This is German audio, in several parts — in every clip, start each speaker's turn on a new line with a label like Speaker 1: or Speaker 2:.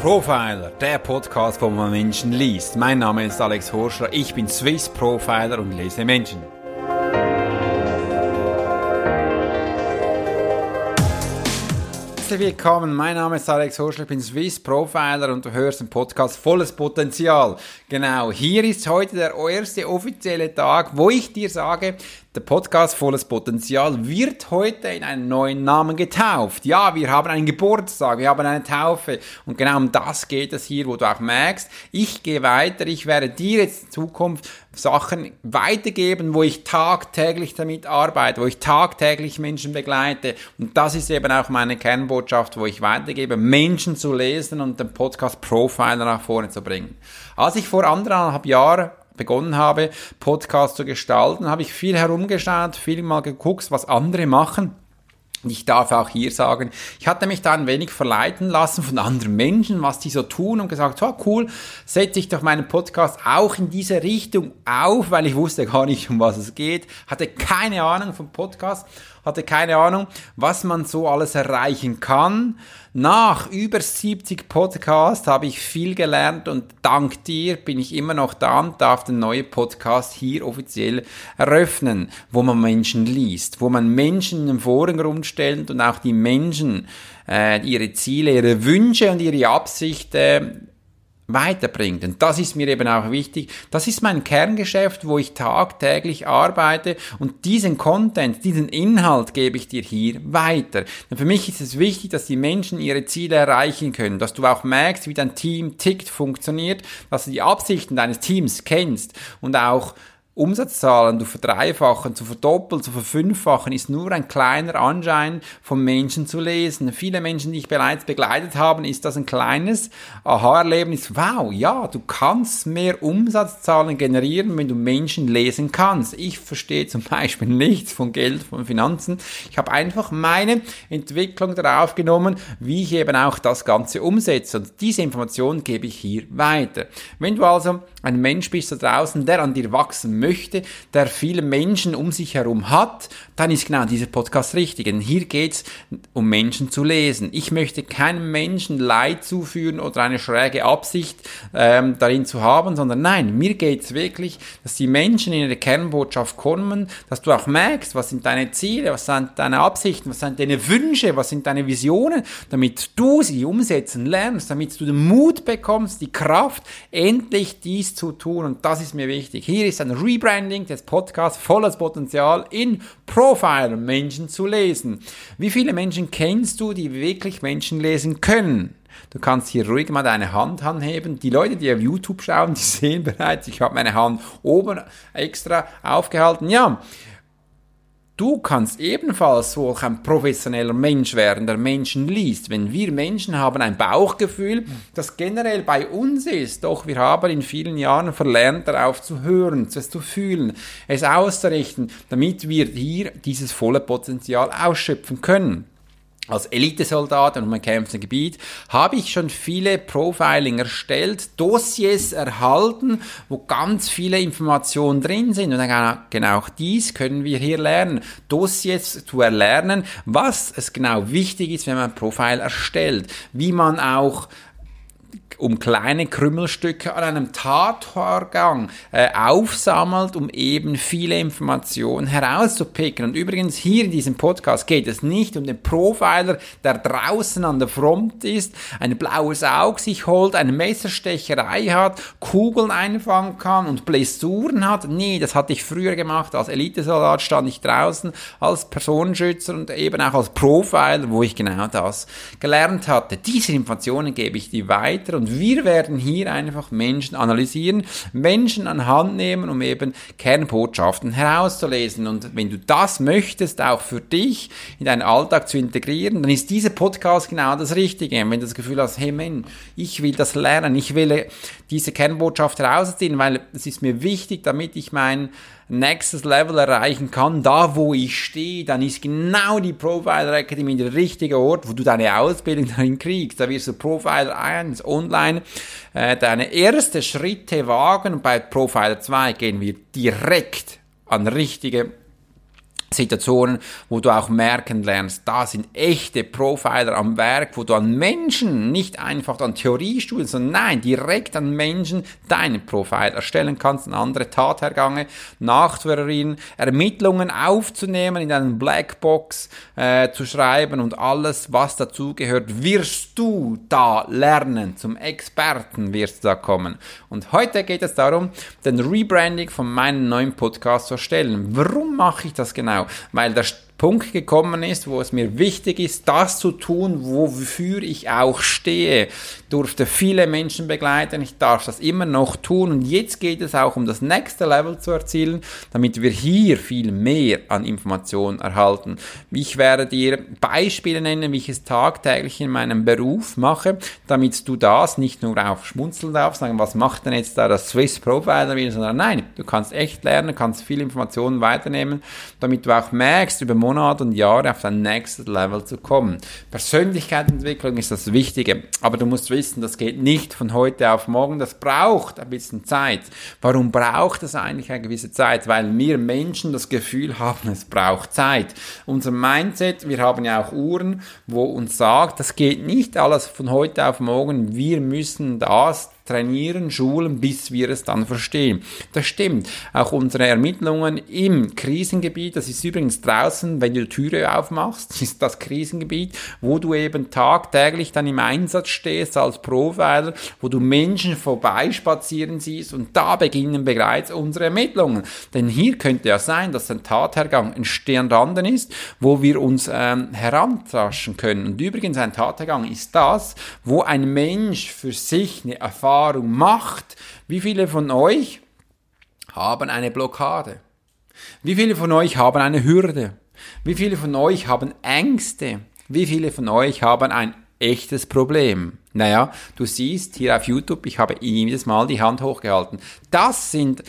Speaker 1: Profiler, der Podcast, wo man Menschen liest. Mein Name ist Alex Horschler, ich bin Swiss Profiler und lese Menschen. Herzlich willkommen, mein Name ist Alex Horschler, ich bin Swiss Profiler und du hörst den Podcast Volles Potenzial. Genau, hier ist heute der erste offizielle Tag, wo ich dir sage, der Podcast Volles Potenzial wird heute in einen neuen Namen getauft. Ja, wir haben einen Geburtstag, wir haben eine Taufe. Und genau um das geht es hier, wo du auch merkst, ich gehe weiter, ich werde dir jetzt in Zukunft Sachen weitergeben, wo ich tagtäglich damit arbeite, wo ich tagtäglich Menschen begleite. Und das ist eben auch meine Kernbotschaft, wo ich weitergebe, Menschen zu lesen und den Podcast Profiler nach vorne zu bringen. Als ich vor anderthalb Jahren begonnen habe, Podcast zu gestalten, habe ich viel herumgeschaut, viel mal geguckt, was andere machen. Ich darf auch hier sagen, ich hatte mich da ein wenig verleiten lassen von anderen Menschen, was die so tun und gesagt, so cool, setze ich doch meinen Podcast auch in diese Richtung auf, weil ich wusste gar nicht, um was es geht, hatte keine Ahnung vom Podcast hatte keine Ahnung, was man so alles erreichen kann. Nach über 70 Podcasts habe ich viel gelernt und dank dir bin ich immer noch da und darf den neuen Podcast hier offiziell eröffnen, wo man Menschen liest, wo man Menschen in den Vordergrund stellt und auch die Menschen äh, ihre Ziele, ihre Wünsche und ihre Absichten weiterbringt. Und das ist mir eben auch wichtig. Das ist mein Kerngeschäft, wo ich tagtäglich arbeite und diesen Content, diesen Inhalt gebe ich dir hier weiter. Denn für mich ist es wichtig, dass die Menschen ihre Ziele erreichen können, dass du auch merkst, wie dein Team tickt, funktioniert, dass du die Absichten deines Teams kennst und auch Umsatzzahlen zu verdreifachen, zu verdoppeln, zu verfünffachen, ist nur ein kleiner Anschein von Menschen zu lesen. Viele Menschen, die ich bereits begleitet habe, ist das ein kleines Aha-Erlebnis. Wow, ja, du kannst mehr Umsatzzahlen generieren, wenn du Menschen lesen kannst. Ich verstehe zum Beispiel nichts von Geld, von Finanzen. Ich habe einfach meine Entwicklung darauf genommen, wie ich eben auch das Ganze umsetze. Und diese Information gebe ich hier weiter. Wenn du also ein Mensch bist da draußen, der an dir wachsen möchte, der viele Menschen um sich herum hat, dann ist genau dieser Podcast richtig. Denn hier geht's um Menschen zu lesen. Ich möchte keinem Menschen Leid zuführen oder eine schräge Absicht ähm, darin zu haben, sondern nein, mir geht's wirklich, dass die Menschen in ihre Kernbotschaft kommen, dass du auch merkst, was sind deine Ziele, was sind deine Absichten, was sind deine Wünsche, was sind deine Visionen, damit du sie umsetzen lernst, damit du den Mut bekommst, die Kraft, endlich dies zu tun und das ist mir wichtig. Hier ist ein Rebranding des Podcasts volles Potenzial in Profiler Menschen zu lesen. Wie viele Menschen kennst du, die wirklich Menschen lesen können? Du kannst hier ruhig mal deine Hand anheben. Die Leute, die auf YouTube schauen, die sehen bereits, ich habe meine Hand oben extra aufgehalten. Ja, Du kannst ebenfalls solch ein professioneller Mensch werden, der Menschen liest. Wenn wir Menschen haben ein Bauchgefühl, das generell bei uns ist, doch wir haben in vielen Jahren verlernt, darauf zu hören, es zu fühlen, es auszurichten, damit wir hier dieses volle Potenzial ausschöpfen können als Elitesoldat und mein kämpfenden Gebiet habe ich schon viele Profiling erstellt, Dossiers erhalten, wo ganz viele Informationen drin sind. Und genau, genau dies können wir hier lernen. Dossiers zu erlernen, was es genau wichtig ist, wenn man ein Profil erstellt, wie man auch um kleine Krümmelstücke an einem Tatvorgang äh, aufsammelt, um eben viele Informationen herauszupicken. Und übrigens hier in diesem Podcast geht es nicht um den Profiler, der draußen an der Front ist, ein blaues Auge sich holt, eine Messerstecherei hat, Kugeln einfangen kann und Blessuren hat. Nee, das hatte ich früher gemacht. Als Elitesoldat stand ich draußen als Personenschützer und eben auch als Profiler, wo ich genau das gelernt hatte. Diese Informationen gebe ich dir weiter und wir werden hier einfach Menschen analysieren, Menschen an Hand nehmen, um eben Kernbotschaften herauszulesen. Und wenn du das möchtest, auch für dich in deinen Alltag zu integrieren, dann ist dieser Podcast genau das Richtige. wenn du das Gefühl hast, hey Mann, ich will das lernen, ich will diese Kernbotschaft herausziehen, weil es ist mir wichtig, damit ich mein nächstes Level erreichen kann, da wo ich stehe, dann ist genau die Profiler Academy der richtige Ort, wo du deine Ausbildung darin kriegst. Da wirst du Profiler 1 online äh, deine erste Schritte wagen und bei Profiler 2 gehen wir direkt an richtige Situationen, wo du auch merken lernst, da sind echte Profiler am Werk, wo du an Menschen, nicht einfach an Theoriestudien, sondern nein, direkt an Menschen deinen Profil erstellen kannst, an andere Tathergange nachzuerinnern, Ermittlungen aufzunehmen, in einen Blackbox äh, zu schreiben und alles, was dazugehört, wirst du da lernen. Zum Experten wirst du da kommen. Und heute geht es darum, den Rebranding von meinem neuen Podcast zu erstellen. Warum mache ich das genau? Weil der Punkt gekommen ist, wo es mir wichtig ist, das zu tun, wofür ich auch stehe. Durfte viele Menschen begleiten, ich darf das immer noch tun und jetzt geht es auch um das nächste Level zu erzielen, damit wir hier viel mehr an Informationen erhalten. Ich werde dir Beispiele nennen, wie ich es tagtäglich in meinem Beruf mache, damit du das nicht nur auf schmunzeln darfst, sagen, was macht denn jetzt da das Swiss Profiler wieder, sondern nein, du kannst echt lernen, kannst viele Informationen weiternehmen, damit du auch merkst, über und Jahre auf dein nächstes Level zu kommen. Persönlichkeitsentwicklung ist das Wichtige, aber du musst wissen, das geht nicht von heute auf morgen, das braucht ein bisschen Zeit. Warum braucht es eigentlich eine gewisse Zeit? Weil wir Menschen das Gefühl haben, es braucht Zeit. Unser Mindset, wir haben ja auch Uhren, wo uns sagt, das geht nicht alles von heute auf morgen, wir müssen das trainieren, schulen, bis wir es dann verstehen. Das stimmt. Auch unsere Ermittlungen im Krisengebiet, das ist übrigens draußen, wenn du die Türe aufmachst, ist das Krisengebiet, wo du eben tagtäglich dann im Einsatz stehst als Profiler, wo du Menschen vorbeispazieren siehst und da beginnen bereits unsere Ermittlungen. Denn hier könnte ja sein, dass ein Tathergang entstanden ist, wo wir uns ähm, herantaschen können. Und übrigens ein Tathergang ist das, wo ein Mensch für sich eine Erfahrung Erfahrung macht, wie viele von euch haben eine Blockade? Wie viele von euch haben eine Hürde? Wie viele von euch haben Ängste? Wie viele von euch haben ein echtes Problem? Naja, du siehst hier auf YouTube, ich habe jedes Mal die Hand hochgehalten. Das sind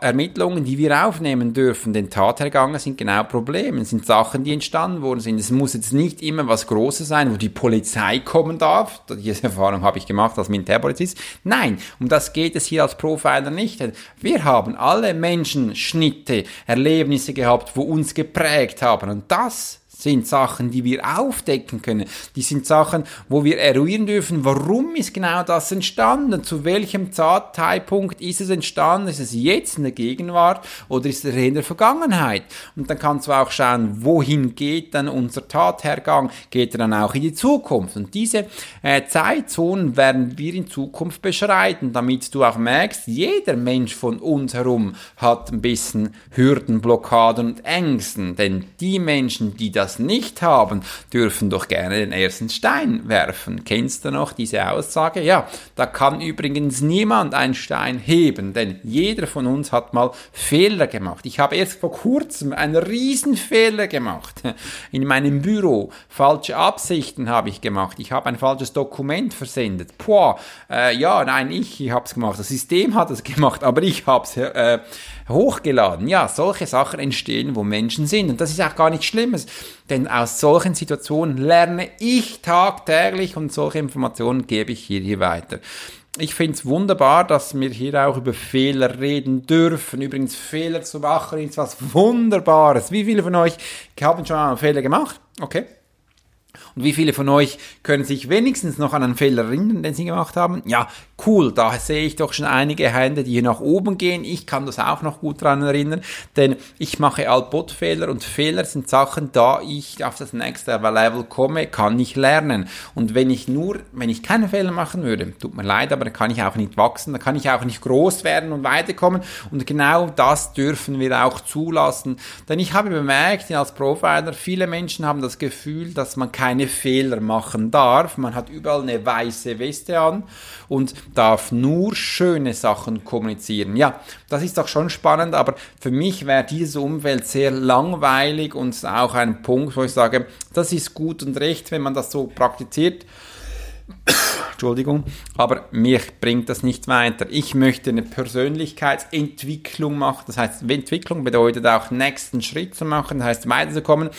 Speaker 1: Ermittlungen, die wir aufnehmen dürfen, den Tathergangen sind genau Probleme, sind Sachen, die entstanden worden sind. Es muss jetzt nicht immer was Großes sein, wo die Polizei kommen darf. Diese Erfahrung habe ich gemacht als Militärpolizist. Nein, um das geht es hier als Profiler nicht. Wir haben alle Menschen Schnitte, Erlebnisse gehabt, wo uns geprägt haben. Und das sind Sachen, die wir aufdecken können. Die sind Sachen, wo wir eruieren dürfen, warum ist genau das entstanden? Zu welchem Zeitpunkt ist es entstanden? Ist es jetzt in der Gegenwart oder ist es in der Vergangenheit? Und dann kannst du auch schauen, wohin geht dann unser Tathergang? Geht er dann auch in die Zukunft? Und diese äh, Zeitzonen werden wir in Zukunft beschreiten, damit du auch merkst, jeder Mensch von uns herum hat ein bisschen Hürden, Blockaden und Ängsten. Denn die Menschen, die das das nicht haben, dürfen doch gerne den ersten Stein werfen. Kennst du noch diese Aussage? Ja, da kann übrigens niemand einen Stein heben, denn jeder von uns hat mal Fehler gemacht. Ich habe erst vor kurzem einen Riesenfehler gemacht in meinem Büro. Falsche Absichten habe ich gemacht. Ich habe ein falsches Dokument versendet. Boah, äh, ja, nein, ich, ich habe es gemacht. Das System hat es gemacht, aber ich habe es äh, hochgeladen. Ja, solche Sachen entstehen, wo Menschen sind. Und das ist auch gar nichts Schlimmes, denn aus solchen Situationen lerne ich tagtäglich und solche Informationen gebe ich hier, hier weiter. Ich finde es wunderbar, dass wir hier auch über Fehler reden dürfen. Übrigens, Fehler zu machen ist was Wunderbares. Wie viele von euch haben schon einen Fehler gemacht? Okay. Und wie viele von euch können sich wenigstens noch an einen Fehler erinnern, den sie gemacht haben? Ja, cool, da sehe ich doch schon einige Hände, die hier nach oben gehen. Ich kann das auch noch gut daran erinnern, denn ich mache Altbot-Fehler und Fehler sind Sachen, da ich auf das nächste Level komme, kann ich lernen. Und wenn ich nur, wenn ich keine Fehler machen würde, tut mir leid, aber dann kann ich auch nicht wachsen, dann kann ich auch nicht groß werden und weiterkommen. Und genau das dürfen wir auch zulassen. Denn ich habe bemerkt, als Profiler, viele Menschen haben das Gefühl, dass man keine Fehler machen darf. Man hat überall eine weiße Weste an und darf nur schöne Sachen kommunizieren. Ja, das ist doch schon spannend, aber für mich wäre dieses Umfeld sehr langweilig und auch ein Punkt, wo ich sage, das ist gut und recht, wenn man das so praktiziert. Entschuldigung, aber mich bringt das nicht weiter. Ich möchte eine Persönlichkeitsentwicklung machen. Das heißt, Entwicklung bedeutet auch nächsten Schritt zu machen, das heißt weiterzukommen.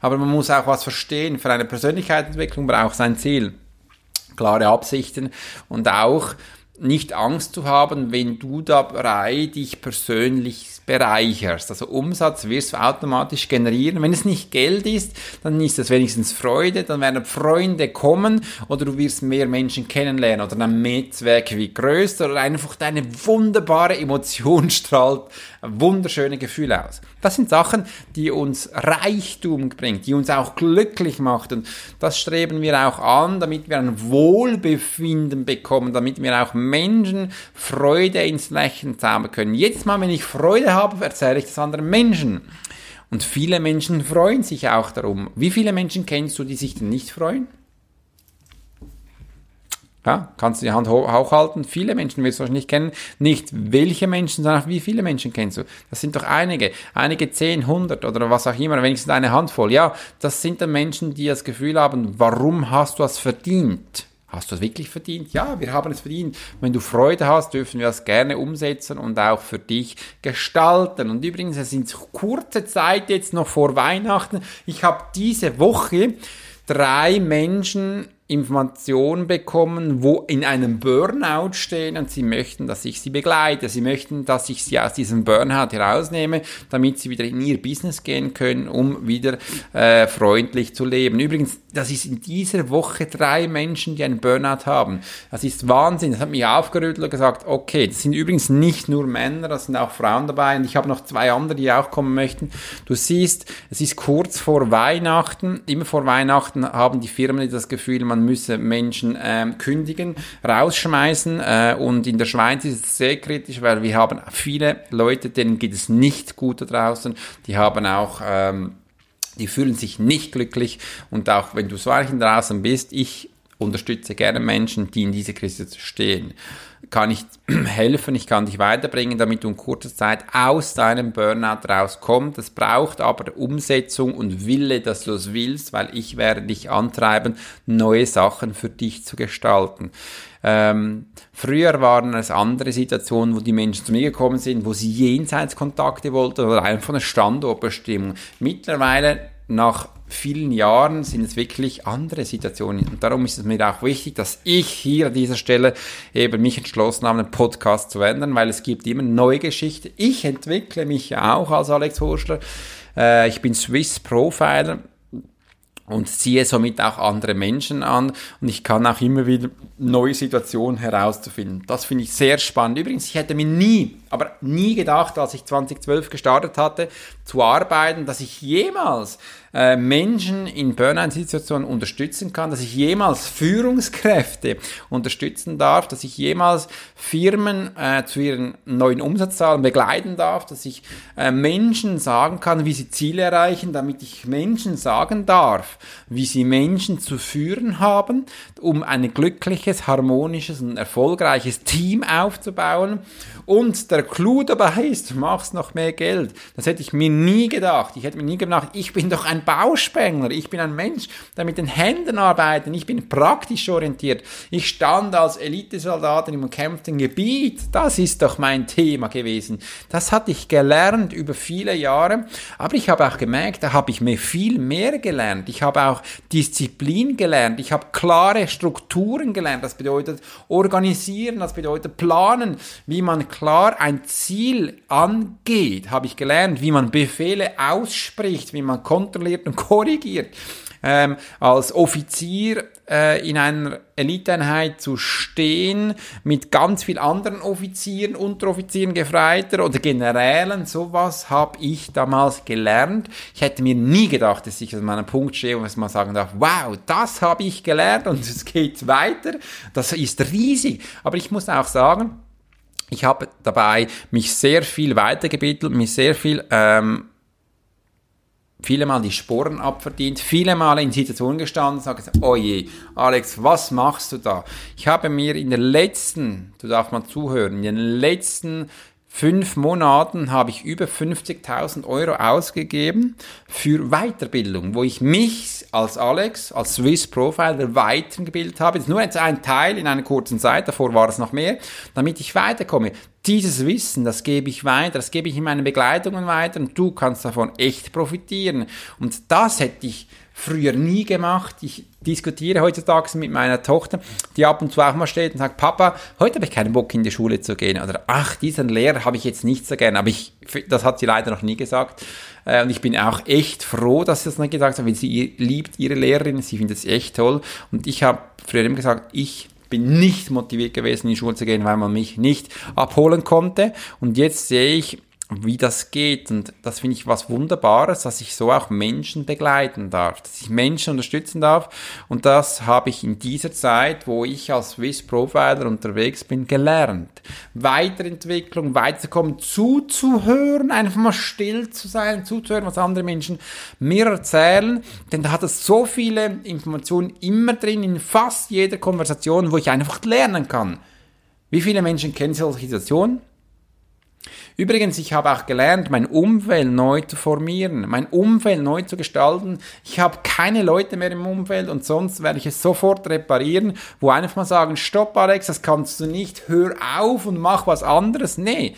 Speaker 1: Aber man muss auch was verstehen. Für eine Persönlichkeitsentwicklung braucht es ein Ziel klare Absichten und auch nicht Angst zu haben, wenn du dabei dich persönlich bereicherst. Also Umsatz wirst du automatisch generieren. Wenn es nicht Geld ist, dann ist es wenigstens Freude, dann werden Freunde kommen oder du wirst mehr Menschen kennenlernen oder dein Netzwerk wie größer oder einfach deine wunderbare Emotion strahlt wunderschöne Gefühle aus. Das sind Sachen, die uns Reichtum bringt, die uns auch glücklich macht und das streben wir auch an, damit wir ein Wohlbefinden bekommen, damit wir auch Menschen Freude ins Lächeln zaubern können. Jetzt mal, wenn ich Freude habe, erzähle ich das anderen Menschen. Und viele Menschen freuen sich auch darum. Wie viele Menschen kennst du, die sich denn nicht freuen? Ja, kannst du die Hand hochhalten. Viele Menschen wirst du wahrscheinlich nicht kennen. Nicht welche Menschen, sondern auch wie viele Menschen kennst du. Das sind doch einige. Einige zehn, hundert oder was auch immer, wenigstens eine Handvoll. Ja, das sind dann Menschen, die das Gefühl haben, warum hast du das verdient? Hast du es wirklich verdient? Ja, wir haben es verdient. Wenn du Freude hast, dürfen wir das gerne umsetzen und auch für dich gestalten. Und übrigens, es sind kurze Zeit jetzt noch vor Weihnachten. Ich habe diese Woche drei Menschen Informationen bekommen, wo in einem Burnout stehen und sie möchten, dass ich sie begleite. Sie möchten, dass ich sie aus diesem Burnout herausnehme, damit sie wieder in ihr Business gehen können, um wieder äh, freundlich zu leben. Übrigens, das ist in dieser Woche drei Menschen, die einen Burnout haben. Das ist Wahnsinn. Das hat mich aufgerüttelt und gesagt, okay, das sind übrigens nicht nur Männer, das sind auch Frauen dabei und ich habe noch zwei andere, die auch kommen möchten. Du siehst, es ist kurz vor Weihnachten. Immer vor Weihnachten haben die Firmen das Gefühl, man man müsse Menschen ähm, kündigen, rausschmeißen. Äh, und in der Schweiz ist es sehr kritisch, weil wir haben viele Leute, denen geht es nicht gut da draußen. Die haben auch ähm, die fühlen sich nicht glücklich und auch wenn du so draußen bist, ich unterstütze gerne Menschen, die in dieser Krise stehen kann ich helfen, ich kann dich weiterbringen, damit du in kurzer Zeit aus deinem Burnout rauskommst. Das braucht aber Umsetzung und Wille, dass du es willst, weil ich werde dich antreiben, neue Sachen für dich zu gestalten. Ähm, früher waren es andere Situationen, wo die Menschen zu mir gekommen sind, wo sie Jenseitskontakte wollten oder einfach eine Standortbestimmung. Mittlerweile nach vielen Jahren sind es wirklich andere Situationen. Und darum ist es mir auch wichtig, dass ich hier an dieser Stelle eben mich entschlossen habe, einen Podcast zu ändern, weil es gibt immer neue Geschichten. Ich entwickle mich auch als Alex Horschler. Äh, ich bin Swiss Profiler und ziehe somit auch andere Menschen an und ich kann auch immer wieder neue Situationen herauszufinden. Das finde ich sehr spannend. Übrigens, ich hätte mir nie, aber nie gedacht, als ich 2012 gestartet hatte, zu arbeiten, dass ich jemals äh, Menschen in Burnout-Situationen unterstützen kann, dass ich jemals Führungskräfte unterstützen darf, dass ich jemals Firmen äh, zu ihren neuen Umsatzzahlen begleiten darf, dass ich äh, Menschen sagen kann, wie sie Ziele erreichen, damit ich Menschen sagen darf, wie sie Menschen zu führen haben, um ein glückliches, harmonisches und erfolgreiches Team aufzubauen. Und der Clou dabei ist, machst noch mehr Geld. Das hätte ich mir nie gedacht. Ich hätte mir nie gedacht, ich bin doch ein Bauspengler. Ich bin ein Mensch, der mit den Händen arbeitet. Ich bin praktisch orientiert. Ich stand als Elitesoldat im umkämpften Gebiet. Das ist doch mein Thema gewesen. Das hatte ich gelernt über viele Jahre. Aber ich habe auch gemerkt, da habe ich mir viel mehr gelernt. Ich habe auch Disziplin gelernt. Ich habe klare Strukturen gelernt. Das bedeutet organisieren, das bedeutet planen, wie man klar ein Ziel angeht. Habe ich gelernt, wie man Befehle ausspricht, wie man kontrolliert und korrigiert. Ähm, als Offizier äh, in einer Eliteeinheit zu stehen, mit ganz vielen anderen Offizieren, Unteroffizieren, Gefreiter oder Generälen, sowas habe ich damals gelernt. Ich hätte mir nie gedacht, dass ich an meinem Punkt stehe und dass man sagen darf, wow, das habe ich gelernt und es geht weiter. Das ist riesig. Aber ich muss auch sagen, ich habe dabei mich sehr viel weitergebildet, mich sehr viel ähm, viele Mal die Sporen abverdient, viele Mal in Situationen gestanden und sagt, oh je, Alex, was machst du da? Ich habe mir in den letzten, du darfst mal zuhören, in den letzten fünf Monaten habe ich über 50.000 Euro ausgegeben für Weiterbildung, wo ich mich als Alex, als Swiss Profiler weitergebildet habe. Das ist nur jetzt ein Teil in einer kurzen Zeit, davor war es noch mehr, damit ich weiterkomme. Dieses Wissen, das gebe ich weiter, das gebe ich in meinen Begleitungen weiter und du kannst davon echt profitieren. Und das hätte ich früher nie gemacht. Ich diskutiere heutzutage mit meiner Tochter, die ab und zu auch mal steht und sagt, Papa, heute habe ich keinen Bock in die Schule zu gehen. Oder ach, diesen Lehrer habe ich jetzt nicht so gern. Aber ich, das hat sie leider noch nie gesagt. Äh, und ich bin auch echt froh, dass sie das nicht gesagt hat, weil sie liebt ihre Lehrerin, sie findet es echt toll. Und ich habe früher immer gesagt, ich bin nicht motiviert gewesen, in die Schule zu gehen, weil man mich nicht abholen konnte. Und jetzt sehe ich, wie das geht. Und das finde ich was Wunderbares, dass ich so auch Menschen begleiten darf, dass ich Menschen unterstützen darf. Und das habe ich in dieser Zeit, wo ich als Swiss Profiler unterwegs bin, gelernt. Weiterentwicklung, weiterzukommen, zuzuhören, einfach mal still zu sein, zuzuhören, was andere Menschen mir erzählen. Denn da hat es so viele Informationen immer drin, in fast jeder Konversation, wo ich einfach lernen kann. Wie viele Menschen kennen solche Situationen? Übrigens, ich habe auch gelernt, mein Umfeld neu zu formieren, mein Umfeld neu zu gestalten. Ich habe keine Leute mehr im Umfeld und sonst werde ich es sofort reparieren, wo einfach mal sagen, stopp Alex, das kannst du nicht, hör auf und mach was anderes. Nee,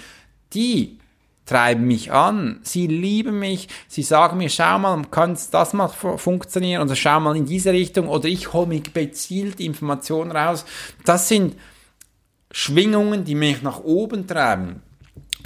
Speaker 1: die treiben mich an, sie lieben mich, sie sagen mir, schau mal, kann das mal funktionieren oder schau mal in diese Richtung oder ich hole mir gezielt Informationen raus. Das sind Schwingungen, die mich nach oben treiben.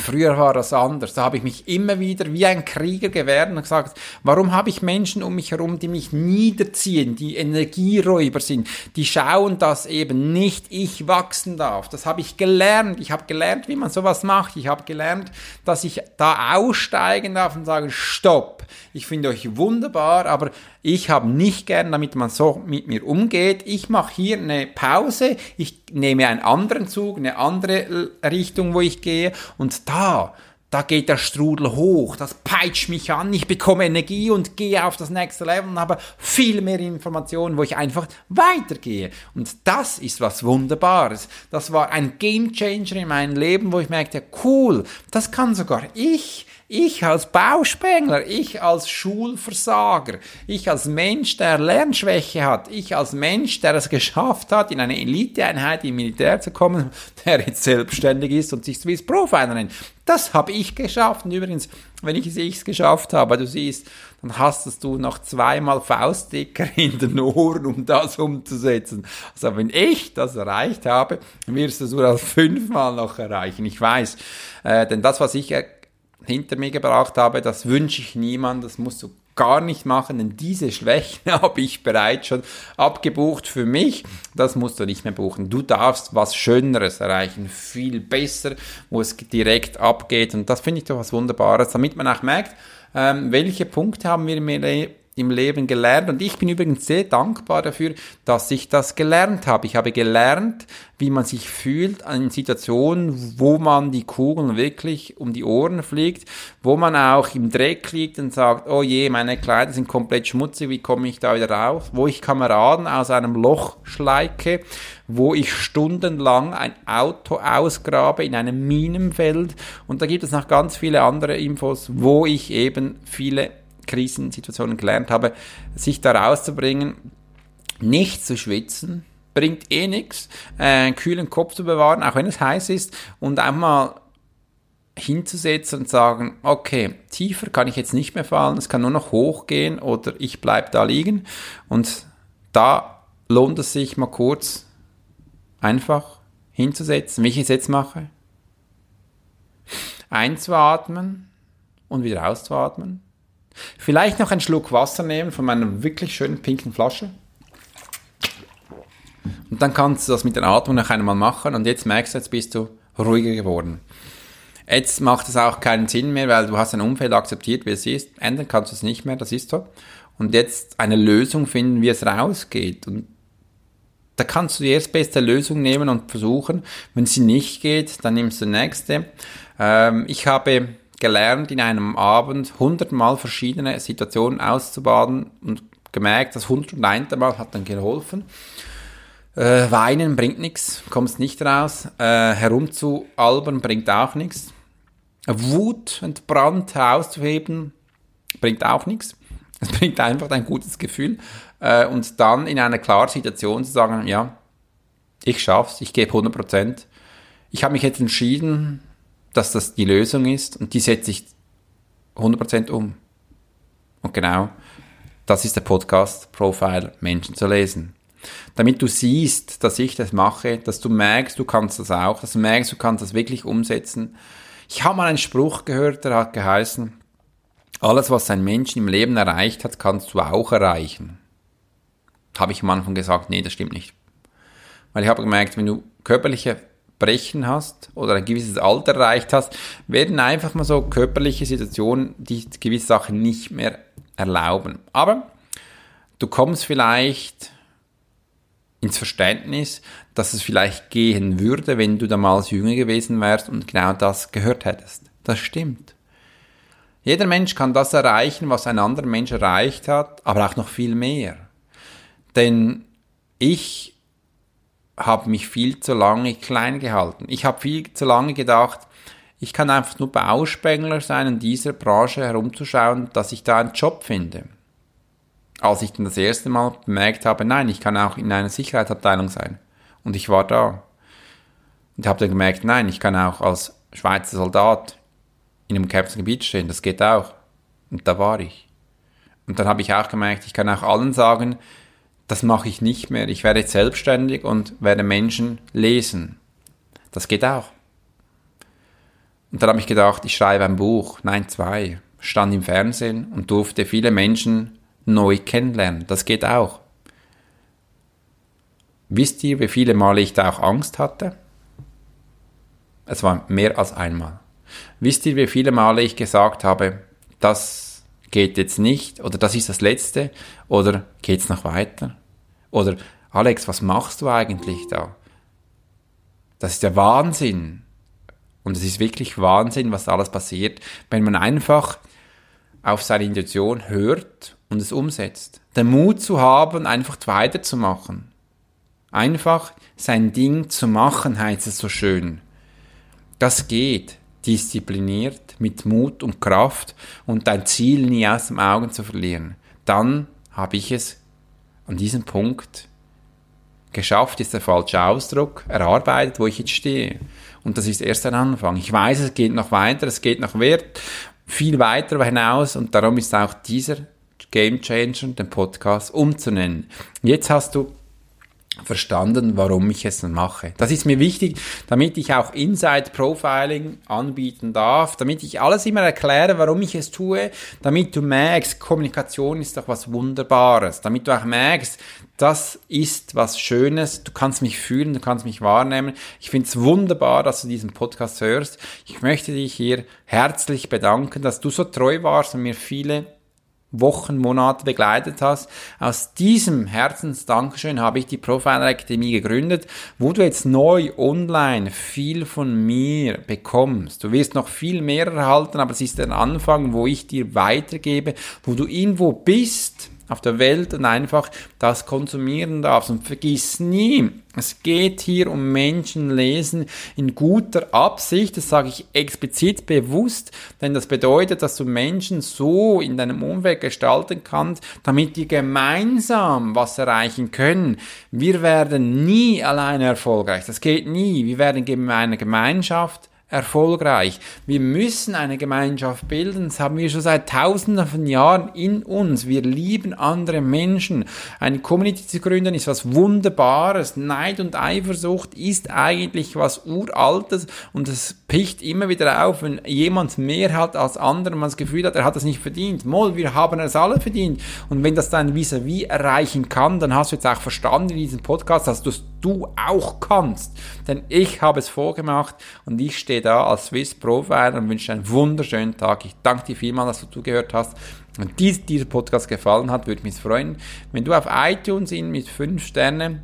Speaker 1: Früher war das anders. Da habe ich mich immer wieder wie ein Krieger gewehrt und gesagt, warum habe ich Menschen um mich herum, die mich niederziehen, die Energieräuber sind, die schauen, dass eben nicht ich wachsen darf. Das habe ich gelernt. Ich habe gelernt, wie man sowas macht. Ich habe gelernt, dass ich da aussteigen darf und sagen, stopp. Ich finde euch wunderbar, aber ich habe nicht gern, damit man so mit mir umgeht. Ich mache hier eine Pause. Ich nehme einen anderen Zug, eine andere Richtung, wo ich gehe. Und da, da geht der Strudel hoch, das peitscht mich an, ich bekomme Energie und gehe auf das nächste Level und habe viel mehr Informationen, wo ich einfach weitergehe. Und das ist was Wunderbares. Das war ein Game Changer in meinem Leben, wo ich merkte, cool, das kann sogar ich. Ich als Bauspengler, ich als Schulversager, ich als Mensch, der Lernschwäche hat, ich als Mensch, der es geschafft hat, in eine Eliteeinheit im Militär zu kommen, der jetzt selbstständig ist und sich Swiss Profiler nennt. Das habe ich geschafft. Und übrigens, wenn ich es geschafft habe, du siehst, dann hast du noch zweimal Faustdicker in den Ohren, um das umzusetzen. Also wenn ich das erreicht habe, wirst du es nur fünfmal noch erreichen. Ich weiß, äh, denn das, was ich hinter mir gebracht habe, das wünsche ich niemand, das musst du gar nicht machen, denn diese Schwächen habe ich bereits schon abgebucht für mich. Das musst du nicht mehr buchen. Du darfst was Schöneres erreichen, viel besser, wo es direkt abgeht. Und das finde ich doch was Wunderbares, damit man auch merkt, ähm, welche Punkte haben wir im im Leben gelernt. Und ich bin übrigens sehr dankbar dafür, dass ich das gelernt habe. Ich habe gelernt, wie man sich fühlt in Situationen, wo man die Kugeln wirklich um die Ohren fliegt, wo man auch im Dreck liegt und sagt, oh je, meine Kleider sind komplett schmutzig, wie komme ich da wieder raus? Wo ich Kameraden aus einem Loch schleike, wo ich stundenlang ein Auto ausgrabe in einem Minenfeld. Und da gibt es noch ganz viele andere Infos, wo ich eben viele Krisensituationen gelernt habe, sich da rauszubringen, nicht zu schwitzen, bringt eh nichts, äh, einen kühlen Kopf zu bewahren, auch wenn es heiß ist, und einmal hinzusetzen und sagen, okay, tiefer kann ich jetzt nicht mehr fallen, es kann nur noch hochgehen oder ich bleibe da liegen. Und da lohnt es sich mal kurz einfach hinzusetzen, wie ich es jetzt mache. Einzuatmen und wieder auszuatmen. Vielleicht noch einen Schluck Wasser nehmen von meiner wirklich schönen pinken Flasche. Und dann kannst du das mit der Atmung noch einmal machen und jetzt merkst du, jetzt bist du ruhiger geworden. Jetzt macht es auch keinen Sinn mehr, weil du hast ein Umfeld akzeptiert, wie es ist. Ändern kannst du es nicht mehr, das ist so. Und jetzt eine Lösung finden, wie es rausgeht. Und da kannst du die erstbeste Lösung nehmen und versuchen. Wenn sie nicht geht, dann nimmst du die nächste. Ähm, ich habe gelernt, in einem Abend hundertmal verschiedene Situationen auszubaden und gemerkt, das 101. Mal hat dann geholfen. Äh, weinen bringt nichts, kommst nicht raus. Äh, herumzualbern bringt auch nichts. Wut und Brand auszuheben bringt auch nichts. Es bringt einfach ein gutes Gefühl. Äh, und dann in einer klaren Situation zu sagen, ja, ich schaff's, ich gebe 100 Prozent. Ich habe mich jetzt entschieden, dass das die Lösung ist und die setze ich 100% um. Und genau, das ist der Podcast Profile Menschen zu lesen. Damit du siehst, dass ich das mache, dass du merkst, du kannst das auch, dass du merkst, du kannst das wirklich umsetzen. Ich habe mal einen Spruch gehört, der hat geheißen, alles, was ein Mensch im Leben erreicht hat, kannst du auch erreichen. Habe ich am Anfang gesagt, nee, das stimmt nicht. Weil ich habe gemerkt, wenn du körperliche Brechen hast oder ein gewisses Alter erreicht hast, werden einfach mal so körperliche Situationen, die gewisse Sachen nicht mehr erlauben. Aber du kommst vielleicht ins Verständnis, dass es vielleicht gehen würde, wenn du damals jünger gewesen wärst und genau das gehört hättest. Das stimmt. Jeder Mensch kann das erreichen, was ein anderer Mensch erreicht hat, aber auch noch viel mehr. Denn ich habe mich viel zu lange klein gehalten. Ich habe viel zu lange gedacht, ich kann einfach nur Bauspengler sein, in dieser Branche herumzuschauen, dass ich da einen Job finde. Als ich dann das erste Mal bemerkt habe, nein, ich kann auch in einer Sicherheitsabteilung sein. Und ich war da. Und habe dann gemerkt, nein, ich kann auch als Schweizer Soldat in einem Gebiet stehen, das geht auch. Und da war ich. Und dann habe ich auch gemerkt, ich kann auch allen sagen, das mache ich nicht mehr. Ich werde jetzt selbstständig und werde Menschen lesen. Das geht auch. Und dann habe ich gedacht, ich schreibe ein Buch, nein, zwei, stand im Fernsehen und durfte viele Menschen neu kennenlernen. Das geht auch. Wisst ihr, wie viele Male ich da auch Angst hatte? Es war mehr als einmal. Wisst ihr, wie viele Male ich gesagt habe, das geht jetzt nicht oder das ist das Letzte oder geht's noch weiter? Oder Alex, was machst du eigentlich da? Das ist der Wahnsinn. Und es ist wirklich Wahnsinn, was da alles passiert, wenn man einfach auf seine Intuition hört und es umsetzt. Den Mut zu haben, einfach weiterzumachen. Einfach sein Ding zu machen, heißt es so schön. Das geht diszipliniert, mit Mut und Kraft und dein Ziel nie aus den Augen zu verlieren. Dann habe ich es an diesem Punkt geschafft ist der falsche Ausdruck, erarbeitet, wo ich jetzt stehe. Und das ist erst ein Anfang. Ich weiß, es geht noch weiter, es geht noch wert, viel weiter hinaus und darum ist auch dieser Game Changer, den Podcast umzunennen. Jetzt hast du verstanden, warum ich es mache. Das ist mir wichtig, damit ich auch Inside Profiling anbieten darf, damit ich alles immer erkläre, warum ich es tue, damit du merkst, Kommunikation ist doch was Wunderbares, damit du auch merkst, das ist was Schönes, du kannst mich fühlen, du kannst mich wahrnehmen. Ich finde es wunderbar, dass du diesen Podcast hörst. Ich möchte dich hier herzlich bedanken, dass du so treu warst und mir viele Wochen, Monate begleitet hast. Aus diesem Herzensdankeschön habe ich die Profiler Akademie gegründet, wo du jetzt neu online viel von mir bekommst. Du wirst noch viel mehr erhalten, aber es ist der Anfang, wo ich dir weitergebe, wo du irgendwo bist auf der Welt und einfach das konsumieren darfst. Und vergiss nie, es geht hier um Menschenlesen in guter Absicht. Das sage ich explizit bewusst, denn das bedeutet, dass du Menschen so in deinem Umfeld gestalten kannst, damit die gemeinsam was erreichen können. Wir werden nie alleine erfolgreich. Das geht nie. Wir werden in einer Gemeinschaft erfolgreich. Wir müssen eine Gemeinschaft bilden. Das haben wir schon seit tausenden von Jahren in uns. Wir lieben andere Menschen. Eine Community zu gründen ist was Wunderbares. Neid und Eifersucht ist eigentlich was Uraltes und es picht immer wieder auf, wenn jemand mehr hat als andere, man das Gefühl hat, er hat es nicht verdient. Moll, wir haben es alle verdient. Und wenn das dein Vis-à-vis erreichen kann, dann hast du jetzt auch verstanden in diesem Podcast, dass du es du auch kannst. Denn ich habe es vorgemacht und ich stehe da als Swiss Profiler und wünsche einen wunderschönen Tag. Ich danke dir vielmals, dass du zugehört hast. Wenn dir dieser Podcast gefallen hat, würde mich freuen, wenn du auf iTunes ihn mit 5 Sternen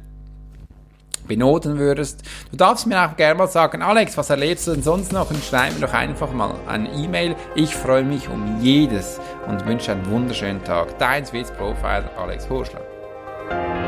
Speaker 1: benoten würdest. Du darfst mir auch gerne mal sagen, Alex, was erlebst du denn sonst noch? Und schreib mir doch einfach mal eine E-Mail. Ich freue mich um jedes und wünsche einen wunderschönen Tag. Dein Swiss Profiler Alex Horschler.